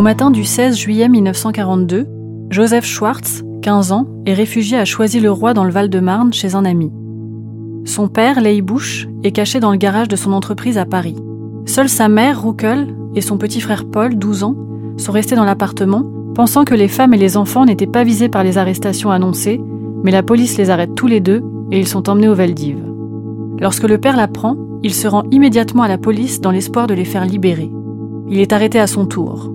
Au matin du 16 juillet 1942, Joseph Schwartz, 15 ans, est réfugié à Choisy-le-Roi dans le Val-de-Marne chez un ami. Son père, Leigh Bush, est caché dans le garage de son entreprise à Paris. Seule sa mère, Ruckel, et son petit frère Paul, 12 ans, sont restés dans l'appartement, pensant que les femmes et les enfants n'étaient pas visés par les arrestations annoncées, mais la police les arrête tous les deux et ils sont emmenés au Veldiv. Lorsque le père l'apprend, il se rend immédiatement à la police dans l'espoir de les faire libérer. Il est arrêté à son tour.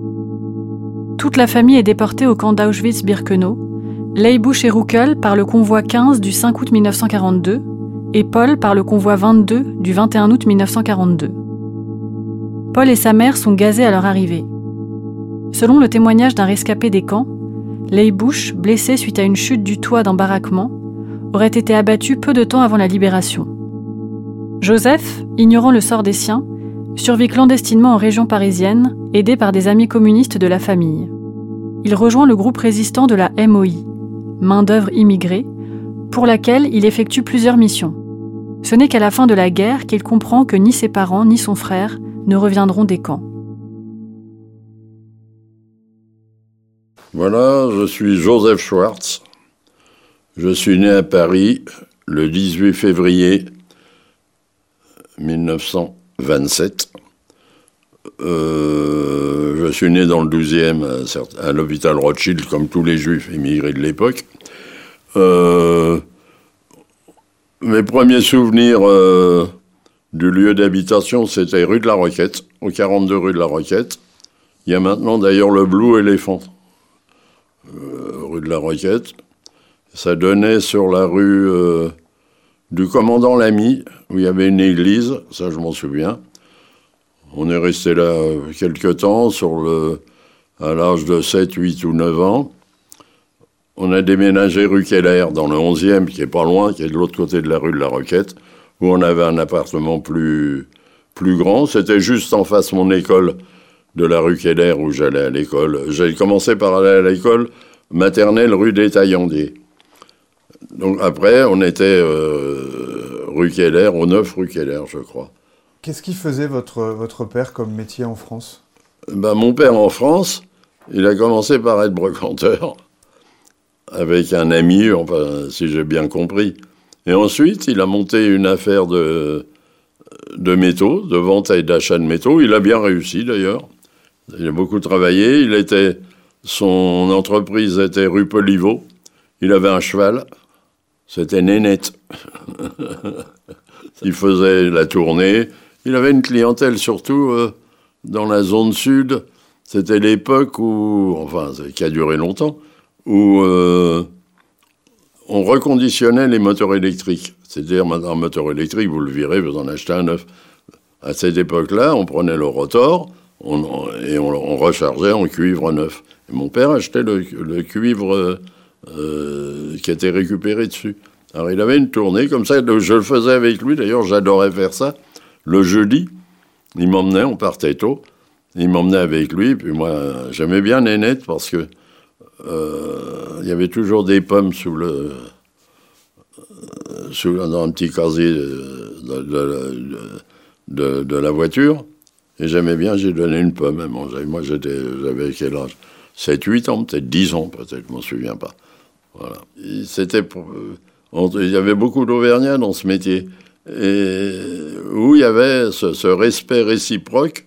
Toute la famille est déportée au camp d'Auschwitz-Birkenau. Bush et Ruckel par le convoi 15 du 5 août 1942 et Paul par le convoi 22 du 21 août 1942. Paul et sa mère sont gazés à leur arrivée. Selon le témoignage d'un rescapé des camps, Bush, blessé suite à une chute du toit d'un baraquement, aurait été abattu peu de temps avant la libération. Joseph, ignorant le sort des siens, survit clandestinement en région parisienne, aidé par des amis communistes de la famille. Il rejoint le groupe résistant de la MOI, main-d'œuvre immigrée, pour laquelle il effectue plusieurs missions. Ce n'est qu'à la fin de la guerre qu'il comprend que ni ses parents ni son frère ne reviendront des camps. Voilà, je suis Joseph Schwartz. Je suis né à Paris le 18 février 1927. Euh, je suis né dans le 12e à, l'hôpital Rothschild, comme tous les juifs immigrés de l'époque. Euh, mes premiers souvenirs euh, du lieu d'habitation, c'était rue de la Roquette, au 42 rue de la Roquette. Il y a maintenant d'ailleurs le Blue Elephant, rue de la Roquette. Ça donnait sur la rue du commandant Lamy, où il y avait une église, ça je m'en souviens. On est resté là quelque temps, sur le, à l'âge de 7, 8 ou 9 ans. On a déménagé rue Keller, dans le 11e, qui est pas loin, qui est de l'autre côté de la rue de la Roquette, où on avait un appartement plus, plus grand. C'était juste en face de mon école de la rue Keller, où j'allais à l'école. J'ai commencé par aller à l'école maternelle rue des Taillandiers. Donc après, on était euh, rue Keller, au 9 rue Keller, je crois. Qu'est-ce qui faisait votre, votre père comme métier en France? Ben, Mon père en France, il a commencé par être brocanteur, avec un ami, enfin, si j'ai bien compris. Et ensuite, il a monté une affaire de, de métaux, de vente et d'achat de métaux. Il a bien réussi d'ailleurs. Il a beaucoup travaillé. Il était, son entreprise était rue Poliveau. Il avait un cheval. C'était Nénette. il faisait la tournée. Il avait une clientèle surtout euh, dans la zone sud. C'était l'époque où, enfin, qui a duré longtemps, où euh, on reconditionnait les moteurs électriques. C'est-à-dire, un moteur électrique, vous le virez, vous en achetez un neuf. À cette époque-là, on prenait le rotor et on, rechargeait en cuivre neuf. Et mon père achetait le, cuivre euh, qui était récupéré dessus. Alors il avait une tournée comme ça, je le faisais avec lui, d'ailleurs j'adorais faire ça. Le jeudi, Il m'emmenait, on partait tôt. Il m'emmenait avec lui, puis moi, j'aimais bien Nénette parce que euh, il y avait toujours des pommes sous le, sous, dans un petit casier de, de, la voiture. Et j'aimais bien, j'ai donné une pomme à manger. Moi, j'avais quel âge? 7, 8 ans, peut-être 10 ans, peut-être, je m'en souviens pas. C'était euh, il y avait beaucoup d'Auvergnats dans ce métier. Où il y avait ce, respect réciproque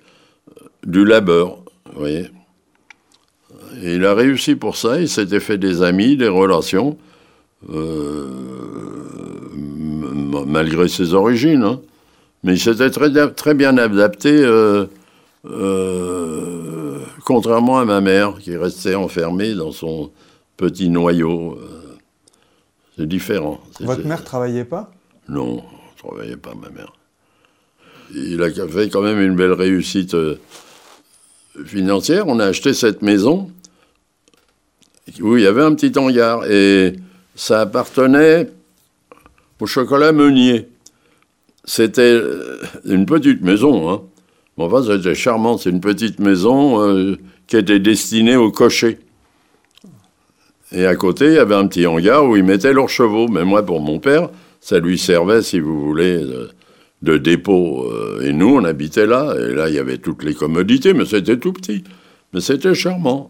du labeur, il a réussi pour ça, il s'était fait des amis, des relations, euh, malgré ses origines. Hein. Mais il s'était très, bien adapté, euh, euh, contrairement à ma mère, qui restait enfermée dans son petit noyau. Euh, c'est différent. Votre mère travaillait pas? Non, ne travaillait pas, ma mère. Il a fait quand même une belle réussite financière. On a acheté cette maison où il y avait un petit hangar et ça appartenait au chocolat Meunier. C'était euh, une petite maison, hein. Bon, enfin, c'était charmant. C'est une petite maison euh, qui était destinée aux cochers. Et à côté, il y avait un petit hangar où ils mettaient leurs chevaux. Mais moi, pour mon père, ça lui servait, si vous voulez, de, dépôt. Euh, et nous, on habitait là. Et là, il y avait toutes les commodités, mais c'était tout petit. Mais c'était charmant.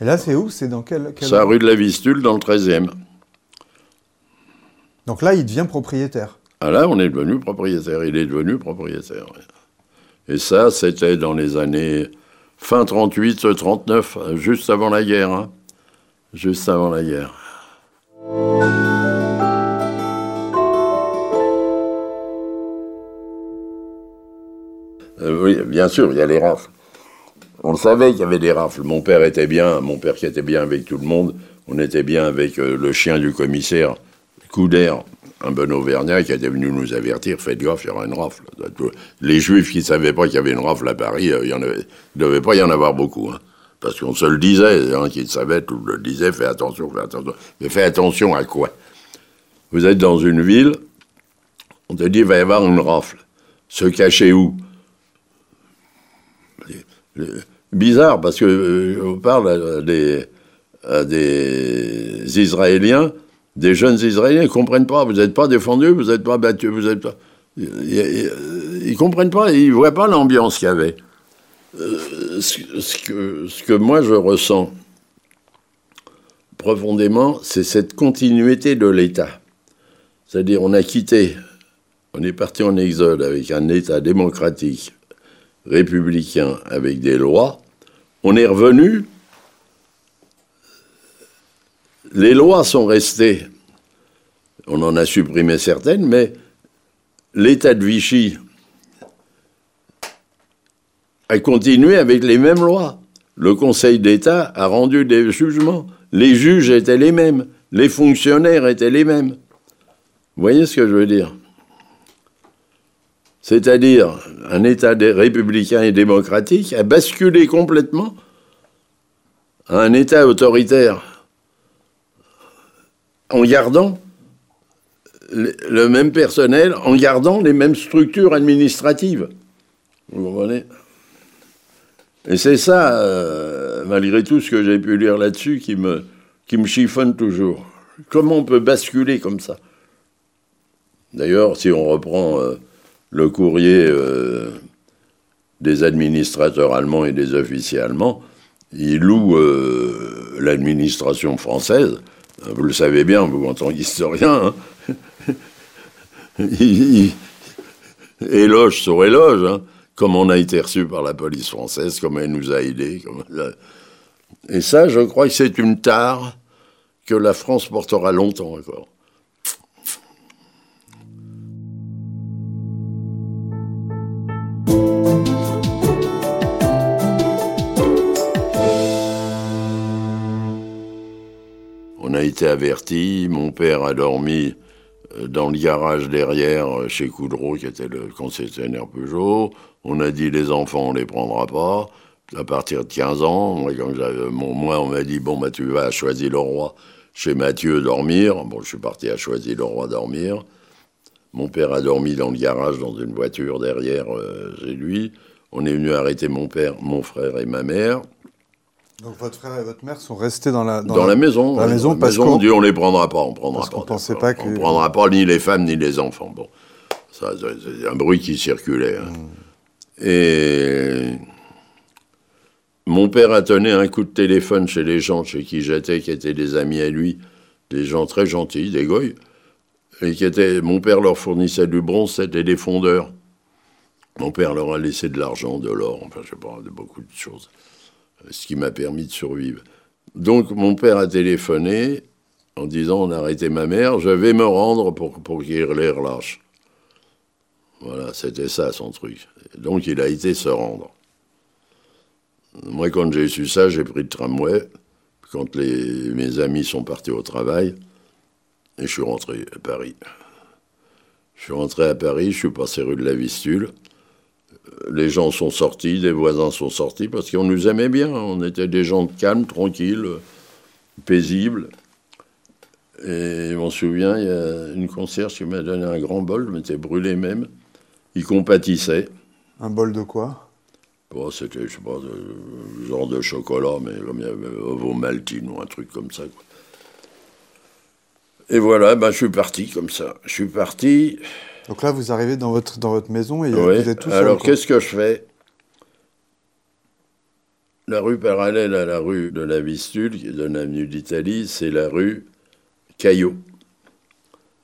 Et là, c'est où? C'est dans quel... C'est rue de la Vistule, dans le 13e. Donc là, il devient propriétaire. Ah là, on est devenu propriétaire. Il est devenu propriétaire. Et ça, c'était dans les années fin 38, 39, juste avant la guerre. Hein. Juste avant la guerre. Euh, oui, bien sûr, il y a les rafles. On savait qu'il y avait des rafles. Mon père était bien, mon père qui était bien avec tout le monde. On était bien avec euh, le chien du commissaire, Couder, un bon Auvergnat qui était venu nous avertir, faites gaffe, il y aura une rafle. Les Juifs qui ne savaient pas qu'il y avait une rafle à Paris, euh, il ne devait pas y en avoir beaucoup. Hein. Parce qu'on se le disait, hein, qui le savaient, tout le disait, fais attention, fais attention. Mais fais attention à quoi? Vous êtes dans une ville, on te dit, il va y avoir une rafle. Se cacher où? Bizarre, parce que euh, on parle des, à des Israéliens des jeunes Israéliens ne comprennent pas. Vous n'êtes pas défendus, vous n'êtes pas battus, vous êtes pas. Ils ne comprennent pas, ils ne voient pas l'ambiance qu'il y avait. Euh, ce, que, ce que moi je ressens profondément, c'est cette continuité de l'État. C'est-à-dire, on a quitté, on est parti en exode avec un État démocratique, républicain, avec des lois. On est revenu les lois sont restées. On en a supprimé certaines, mais l'État de Vichy a continué avec les mêmes lois. Le Conseil d'État a rendu des jugements. Les juges étaient les mêmes. Les fonctionnaires étaient les mêmes. Vous voyez ce que je veux dire? C'est-à-dire, un État républicain et démocratique a basculé complètement à un État autoritaire en gardant le même personnel, en gardant les mêmes structures administratives. Vous comprenez? Et c'est ça, euh, malgré tout ce que j'ai pu lire là-dessus, qui me, qui me chiffonne toujours. Comment on peut basculer comme ça? D'ailleurs, si on reprend euh, le courrier euh, des administrateurs allemands et des officiers allemands, ils louent l'administration française vous le savez bien, vous, en tant qu'historien, hein. éloge sur éloge, hein, comme on a été reçu par la police française, comme elle nous a aidés. Et ça, je crois que c'est une tare que la France portera longtemps encore. a été averti. Mon père a dormi dans le garage derrière euh, chez Coudreau, qui était le concessionnaire Peugeot. On a dit les enfants, on les prendra pas. À partir de 15 ans, moi, moi on m'a dit bon, bah, tu vas à Choisy-le-Roi chez Mathieu dormir. Bon, je suis parti à Choisy-le-Roi dormir. Mon père a dormi dans le garage, dans une voiture derrière euh, chez lui. On est venu arrêter mon père, mon frère et ma mère. Donc votre frère et votre mère sont restés dans la, dans, la, maison. Dans la maison, parce qu'on dit on les prendra pas, on prendra parce pas. qu'on pensait pas que... On prendra pas ni les femmes ni les enfants. Bon, ça, c'est un bruit qui circulait. hein. Et mon père a tenu un coup de téléphone chez les gens chez qui j'étais, qui étaient des amis à lui, des gens très gentils, des goy, et qui étaient. Mon père leur fournissait du bronze, c'était des fondeurs. Mon père leur a laissé de l'argent, de l'or, enfin, je sais pas, de beaucoup de choses. Ce qui m'a permis de survivre. Donc, mon père a téléphoné en disant On a arrêté ma mère, je vais me rendre pour, pour qu'il les relâche. Voilà, c'était ça son truc. Donc, il a été se rendre. Moi, quand j'ai su ça, j'ai pris le tramway. Quand les, mes amis sont partis au travail, et je suis rentré à Paris. Je suis rentré à Paris, je suis passé rue de la Vistule. Les gens sont sortis, des voisins sont sortis, parce qu'on nous aimait bien. On était des gens calmes, tranquilles, paisibles. Et je m'en souviens, il y a une concierge qui m'a donné un grand bol, je m'étais brûlé même. Il compatissait. Un bol de quoi? Bon, c'était, je sais pas, de, genre de chocolat, mais comme il y avait Ovomaltine ou un truc comme ça. Quoi. Et voilà, ben, je suis parti comme ça. Je suis parti. Donc là, vous arrivez dans votre, dans votre maison et Ouais. vous êtes tout seul. Alors, qu'est-ce que je fais? La rue parallèle à la rue de la Vistule, qui donne l'avenue d'Italie, c'est la rue Caillot.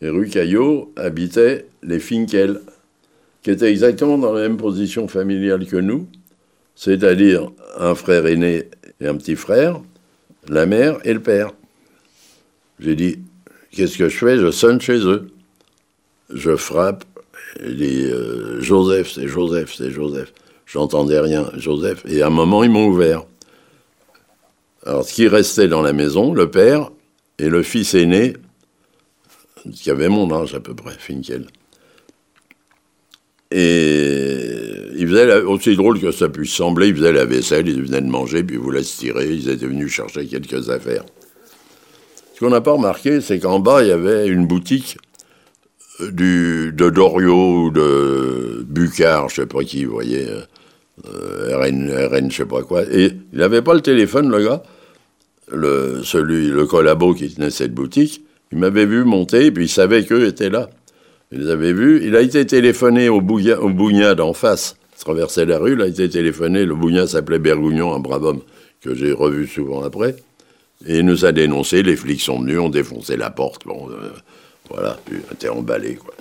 Et rue Caillot habitaient les Finkel, qui étaient exactement dans la même position familiale que nous, c'est-à-dire un frère aîné et un petit frère, la mère et le père. J'ai dit, qu'est-ce que je fais? Je sonne chez eux. Je frappe. Il dit, euh, Joseph, c'est Joseph, c'est Joseph. J'entendais rien, Joseph. Et à un moment, ils m'ont ouvert. Alors, ce qui restait dans la maison, le père et le fils aîné, qui avait mon âge à peu près, Finkel. Et ils faisaient, aussi drôle que ça puisse sembler, ils faisaient la vaisselle, ils venaient de manger, puis ils voulaient se tirer, ils étaient venus chercher quelques affaires. Ce qu'on n'a pas remarqué, c'est qu'en bas, il y avait une boutique de Doriot ou de Bucard, je sais pas qui, vous voyez, euh, RN, RN, je sais pas quoi. Et il n'avait pas le téléphone, le gars, le, celui, le collabo qui tenait cette boutique. Il m'avait vu monter, puis il savait qu'eux étaient là. Il les avait vus. Il a été téléphoné au, Bouga, au Bougnat d'en face. Il traversait la rue, il a été téléphoné. Le Bougnat s'appelait Bergougnon, un brave homme que j'ai revu souvent après. Et il nous a dénoncé. Les flics sont venus, ont défoncé la porte. Bon, euh, voilà, puis on était emballé, quoi.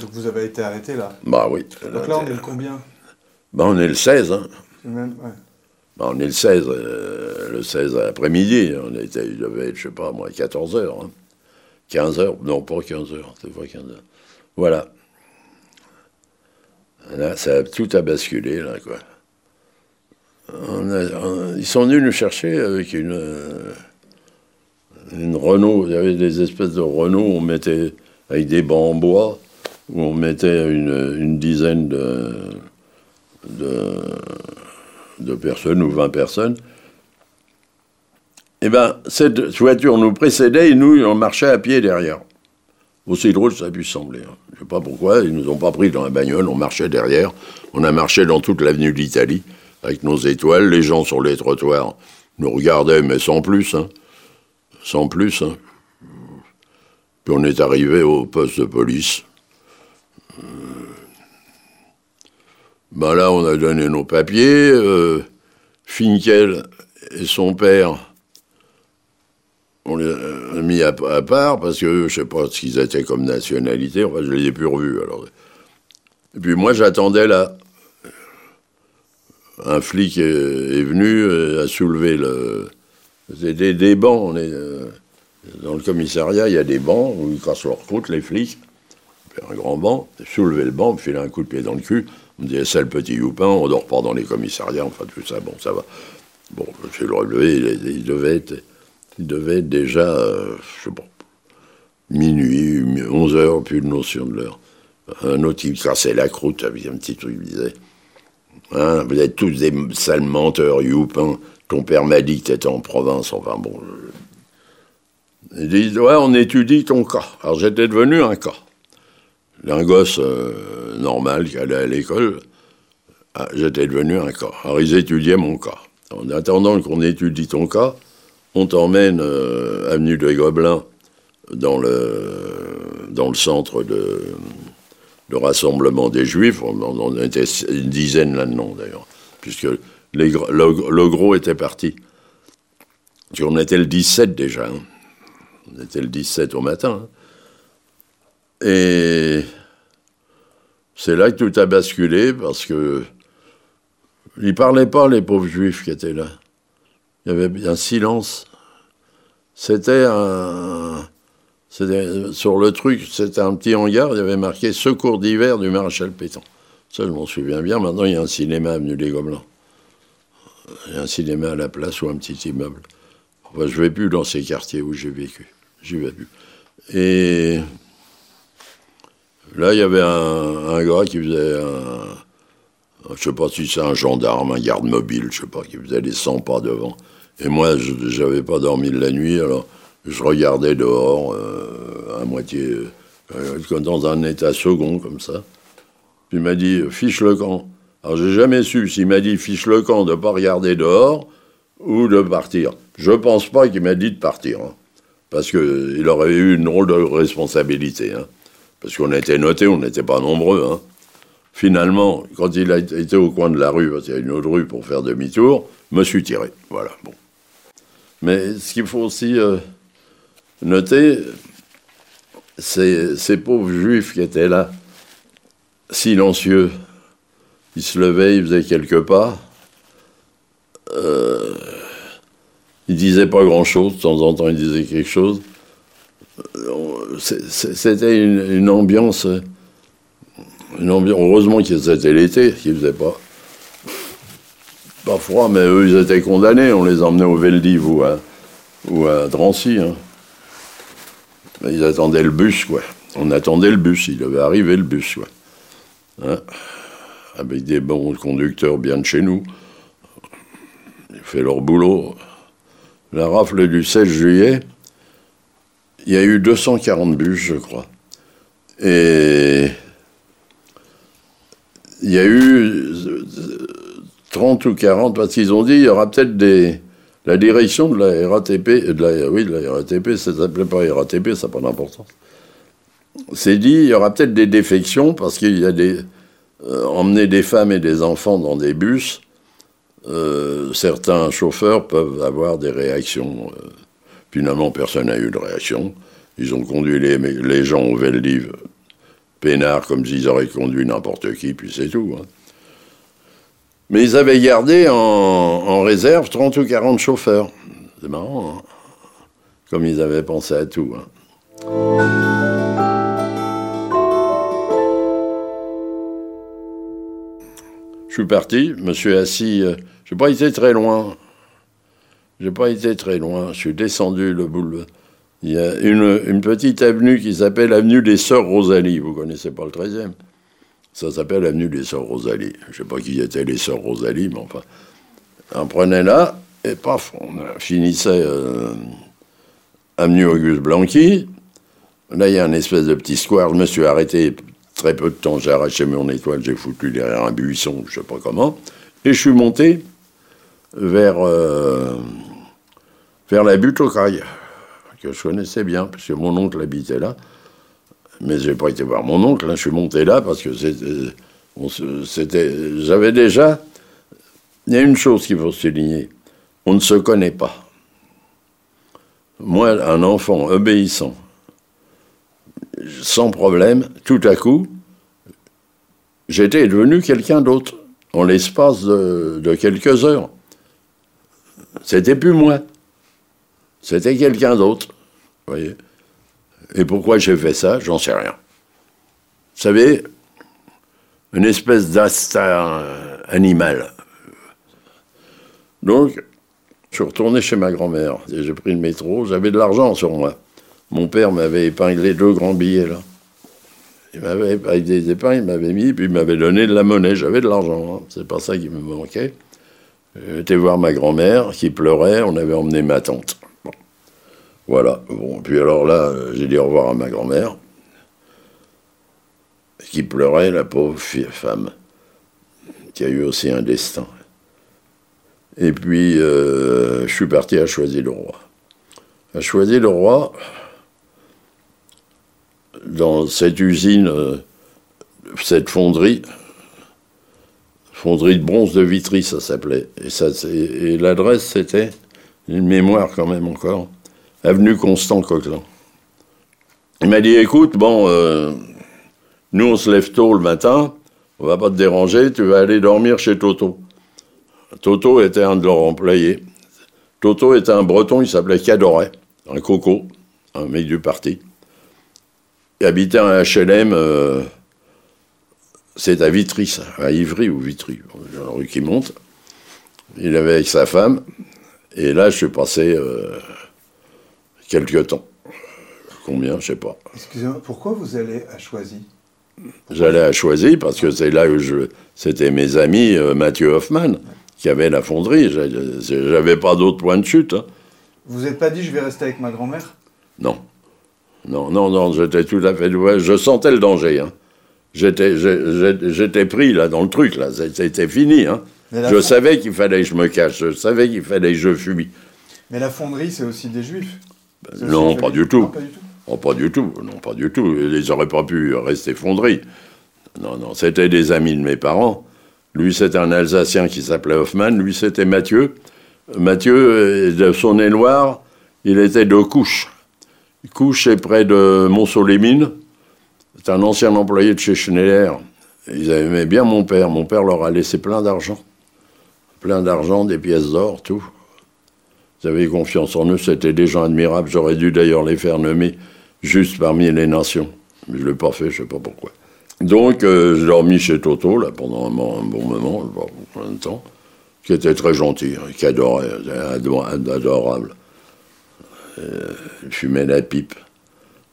Donc vous avez été arrêté là. Bah oui. Donc là, on est le combien Bah, on est le 16, hein. Même- ouais. Bah, on est le 16, euh, le 16 après-midi. On était, il devait être, je sais pas, moi, 14 heures. hein. 15 heures, non, pas 15 heures, c'est pas 15 heures. Voilà. Là, ça a tout a basculé, là, quoi. On a- on- ils sont venus nous chercher avec une, euh, une Renault. Il y avait des espèces de Renault, on mettait avec des bancs en bois, où on mettait une, une dizaine de, de, personnes ou 20 personnes. Eh bien, cette voiture nous précédait et nous, on marchait à pied derrière. Aussi drôle ça puisse sembler. hein. Je ne sais pas pourquoi, ils nous ont pas pris dans la bagnole, on marchait derrière. On a marché dans toute l'avenue d'Italie, avec nos étoiles. Les gens sur les trottoirs nous regardaient, mais sans plus. hein. Sans plus. hein. Puis on est arrivé au poste de police. Euh, Ben là, on a donné nos papiers. euh, Finkel et son père on les a mis à, part parce que je sais pas ce qu'ils étaient comme nationalité. Enfin, je les ai plus revus. Alors. Et puis moi, j'attendais là. Un flic est, est venu, euh, a soulevé le. C'était des, des bancs. On euh, dans le commissariat, il y a des bancs où ils cassent leur croûte, les flics. Un grand banc, soulevé le banc, me filait un coup de pied dans le cul. On me disait, c'est le petit Youpin, on dort pas dans les commissariats, enfin tout ça, bon, ça va. Bon, je le relevé, il, il devait être. Il devait être déjà, euh, je sais pas, minuit, 11 heures, plus de notion de l'heure. Un autre, il cassait la croûte avec un petit truc, il disait Hein, Vous êtes tous des sales menteurs, Youpin. Ton père m'a dit que t'étais en province. Enfin bon. je- Il dit Ouais, on étudie ton cas. Alors j'étais devenu un cas. un gosse euh, normal qui allait à l'école, ah, j'étais devenu un cas. Alors ils étudiaient mon cas. En attendant qu'on étudie ton cas, on t'emmène euh, avenue des Gobelins dans le, dans le centre de, de rassemblement des Juifs. On, on était une dizaine là-dedans d'ailleurs, puisque le, gros était parti. Qu'on était le 17 déjà. hein. On était le 17 au matin. hein. Et c'est là que tout a basculé parce que ils parlaient pas les pauvres juifs qui étaient là. Il y avait un silence. C'était un sur le truc, c'était un petit hangar, il y avait marqué Secours d'hiver du maréchal Pétain. Ça, je m'en souviens bien. Maintenant, il y a un cinéma avenue des Gobelins. Un cinéma à la place ou un petit immeuble. Enfin, je vais plus dans ces quartiers où j'ai vécu. J'y vais plus. Et là, il y avait un, gars qui faisait un. Je sais pas si c'est un gendarme, un garde mobile, je sais pas, qui faisait les 100 pas devant. Et moi, je n'avais pas dormi de la nuit, alors je regardais dehors, euh, à moitié, euh, dans un état second, comme ça. Puis il m'a dit, fiche le camp. Alors j'ai jamais su s'il m'a dit, fiche le camp, de pas regarder dehors ou de partir. Je pense pas qu'il m'a dit de partir. hein. parce qu'il aurait eu une drôle de responsabilité. hein. parce qu'on était notés, on n'était pas nombreux. hein. Finalement, quand il a été au coin de la rue, parce qu'il y a une autre rue pour faire demi-tour, me suis tiré. Voilà, bon. Mais ce qu'il faut aussi euh, noter, c'est ces pauvres juifs qui étaient là, silencieux. Ils se levaient, ils faisaient quelques pas. Euh, ils disaient pas grand-chose, de temps en temps ils disaient quelque chose. Euh, C'était une, ambiance. Heureusement que c'était l'été, qu'ils faisaient pas. Pas froid, mais eux, ils étaient condamnés. On les emmenait au Veldiv ou à, Drancy. hein. Ils attendaient le bus, quoi. On attendait le bus, il devait arriver le bus, quoi. Hein Avec des bons conducteurs bien de chez nous. Ils fait leur boulot. La rafle du 16 juillet, il y a eu 240 bus, je crois. Et il y a eu euh, 30 ou 40, parce qu'ils ont dit il y aura peut-être des. La direction de la RATP, euh, de la, oui, de la RATP, ça s'appelait pas RATP, ça n'a pas d'importance. C'est dit il y aura peut-être des défections parce qu'il y a des. Euh, emmener des femmes et des enfants dans des bus, euh, certains chauffeurs peuvent avoir des réactions. euh. finalement, personne n'a eu de réaction. Ils ont conduit les, gens au Veldiv peinard comme s'ils auraient conduit n'importe qui, puis c'est tout. hein. Mais ils avaient gardé en, en réserve 30 ou 40 chauffeurs. C'est marrant, hein. comme ils avaient pensé à tout. hein. Suis parti, je me suis assis. euh, j'ai pas été très loin. J'ai pas été très loin. Je suis descendu le boulevard. Il y a une, une petite avenue qui s'appelle avenue des Sœurs Rosalie. Vous connaissez pas le 13e Ça s'appelle avenue des Sœurs Rosalie. Je sais pas qui étaient les Sœurs Rosalie, mais enfin. On prenait là, et paf, on finissait euh, avenue Auguste Blanqui. Là, il y a un espèce de petit square. Je me suis arrêté très peu de temps. J'ai arraché mon étoile, j'ai foutu derrière un buisson, je sais pas comment. Et je suis monté vers, euh, vers la butte aux cailles, que je connaissais bien, parce que mon oncle habitait là. Mais j'ai pas été voir mon oncle, hein. je suis monté là parce que c'était J'avais déjà. Il y a une chose qu'il faut souligner on ne se connaît pas. Moi, un enfant obéissant, sans problème, tout à coup, j'étais devenu quelqu'un d'autre en l'espace de, quelques heures. C'était plus moi. C'était quelqu'un d'autre. Et pourquoi j'ai fait ça J'en sais rien. Vous savez, une espèce d'instinct animal. Donc, je suis retourné chez ma grand-mère. J'ai pris le métro. J'avais de l'argent sur moi. Mon père m'avait épinglé deux grands billets, là. Il m'avait, avec des épingles, il m'avait mis, puis il m'avait donné de la monnaie. J'avais de l'argent. hein. C'est pas ça qui me manquait. J'étais voir ma grand-mère qui pleurait. On avait emmené ma tante. Voilà. Bon, puis alors là, j'ai dit au revoir à ma grand-mère. qui pleurait, la pauvre femme, qui a eu aussi un destin. Et puis, euh, je suis parti à Choisy-le-Roi. À Choisy-le-Roi, dans cette usine, euh, cette fonderie, fonderie de bronze de Vitry, ça s'appelait. Et, l'adresse, c'était, une mémoire quand même encore, avenue Constant Coquelin. Il m'a dit, écoute, bon, euh, nous on se lève tôt le matin, on va pas te déranger, tu vas aller dormir chez Toto. Toto était un de leurs employés. Toto était un breton, il s'appelait Cadoret, un coco, un mec du parti. Il habitait un HLM, euh, c'est à Vitry, ça, à Ivry ou Vitry, la rue qui monte. Il avait avec sa femme, et là je suis passé euh, quelques temps. Combien, je sais pas. Excusez-moi, pourquoi vous allez à Choisy? J'allais à Choisy parce que c'est là où je. C'était mes amis euh, Mathieu Hoffman qui avait la fonderie. J'avais pas d'autre point de chute. Hein. Vous n'êtes pas dit je vais rester avec ma grand-mère? Non. Non, non, non, j'étais tout à fait. Je sentais le danger. Hein. J'étais pris là dans le truc, là. C'était fini. Hein. Je savais qu'il fallait que je me cache. Je savais qu'il fallait que je fuis. Mais la fonderie, c'est aussi des juifs non, pas du, tout. pas du tout. Oh, pas du tout. Non, pas du tout. Ils n'auraient pas pu rester fonderie. Non, non, c'était des amis de mes parents. Lui, c'était un Alsacien qui s'appelait Hoffman. Lui, c'était Mathieu. Mathieu, de son éloir, il était de Couche. Couche est près de Mont-Solémine. C'est un ancien employé de chez Schneider. Ils aimaient bien mon père. Mon père leur a laissé plein d'argent. Plein d'argent, des pièces d'or, tout. Ils avaient confiance en eux, c'était des gens admirables. J'aurais dû d'ailleurs les faire nommer juste parmi les nations. Mais je ne l'ai pas fait, je ne sais pas pourquoi. Donc, euh, j'ai dormi chez Toto, là, pendant un, bon moment, plein de temps, qui était très gentil, qui adorait, adorable. Euh, il fumait la pipe.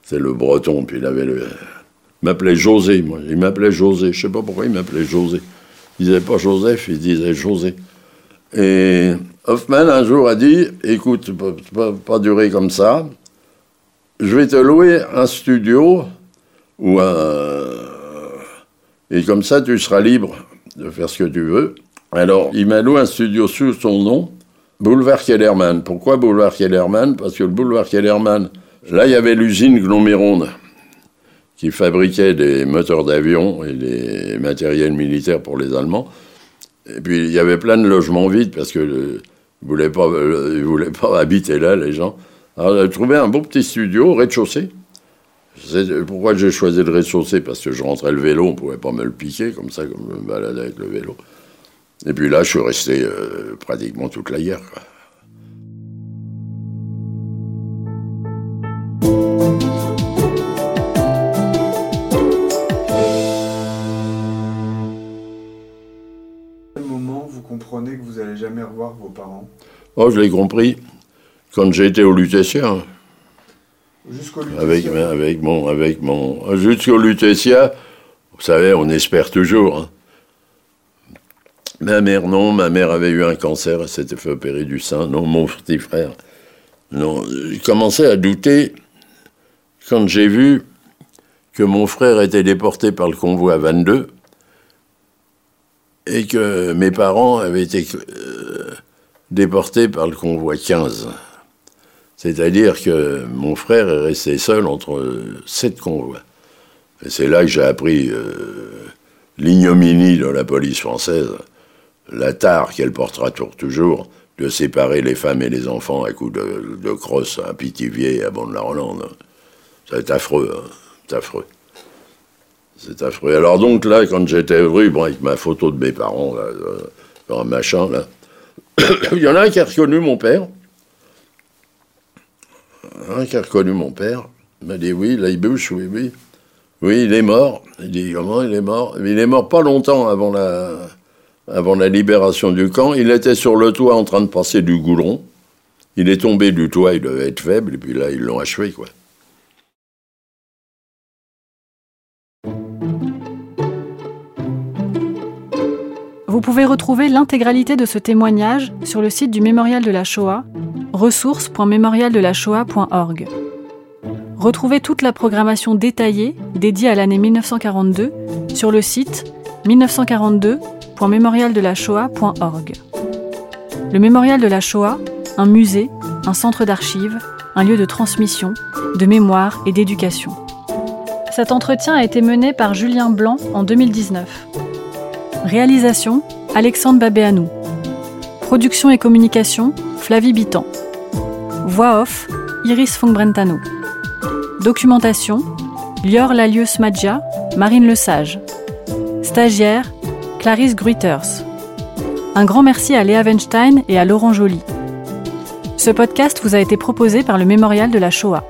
C'est le breton, puis il avait le... M'appelait José, moi. Il m'appelait José. Je sais pas pourquoi il m'appelait José. Il disait pas Joseph, il disait José. Et Hoffman, un jour, a dit, écoute, pas, pas durer comme ça. Je vais te louer un studio ou un et comme ça, tu seras libre de faire ce que tu veux. Alors, il m'a loué un studio sous son nom, Boulevard Kellerman. Pourquoi Boulevard Kellerman Parce que le Boulevard Kellerman, là, il y avait l'usine Gloméronde qui fabriquait des moteurs d'avion et des matériels militaires pour les Allemands. Et puis, il y avait plein de logements vides parce que ne voulaient pas, voulaient pas habiter là, les gens. Alors, j'ai trouvé un beau petit studio au rez-de-chaussée. Pourquoi j'ai choisi le rez-de-chaussée? Parce que je rentrais le vélo, on ne pouvait pas me le piquer, comme ça, comme je me baladais avec le vélo. Et puis là, je suis resté euh, pratiquement toute la guerre. quel moment vous comprenez que vous n'allez jamais revoir vos parents? Oh, je l'ai compris quand j'ai été au Lutétia. Jusqu'au avec, avec mon, avec mon, jusqu'au Lutetia, vous savez, on espère toujours. Hein. Ma mère, non, ma mère avait eu un cancer, elle s'était fait opérer du sein. Non, mon petit frère. Non, j'ai commencé à douter quand j'ai vu que mon frère était déporté par le convoi 22 et que mes parents avaient été euh, déportés par le convoi 15. C'est-à-dire que mon frère est resté seul entre sept convois. Et c'est là que j'ai appris euh, l'ignominie de la police française, la tare qu'elle portera toujours, de séparer les femmes et les enfants à coups de, crosse à Pithiviers et à Bande-la-Rolande. C'est affreux, hein. c'est affreux. C'est affreux. Alors donc là, quand j'étais rue, avec ma photo de mes parents, là, dans un machin, là, il y en a un qui a reconnu mon père, un qui a reconnu mon père, m'a dit oui, il bouche, oui, oui. Oui, il est mort. Il dit comment il est mort? Il est mort pas longtemps avant la, avant la libération du camp. Il était sur le toit en train de passer du goudron. Il est tombé du toit, il devait être faible, et puis là, ils l'ont achevé, quoi. Vous pouvez retrouver l'intégralité de ce témoignage sur le site du Mémorial de la Shoah, ressources.mémorialdelashoah.org. Retrouvez toute la programmation détaillée dédiée à l'année 1942 sur le site 1942.mémorialdelashoah.org. Le Mémorial de la Shoah, un musée, un centre d'archives, un lieu de transmission, de mémoire et d'éducation. Cet entretien a été mené par Julien Blanc en 2019. Réalisation Alexandre Babéanou. Production et communication Flavie Bitan. Voix off Iris Fongbrentano. Documentation Lior Lalius Madja, Marine Lesage. Stagiaire Clarisse Gruiters. Un grand merci à Léa Weinstein et à Laurent Joly. Ce podcast vous a été proposé par le Mémorial de la Shoah.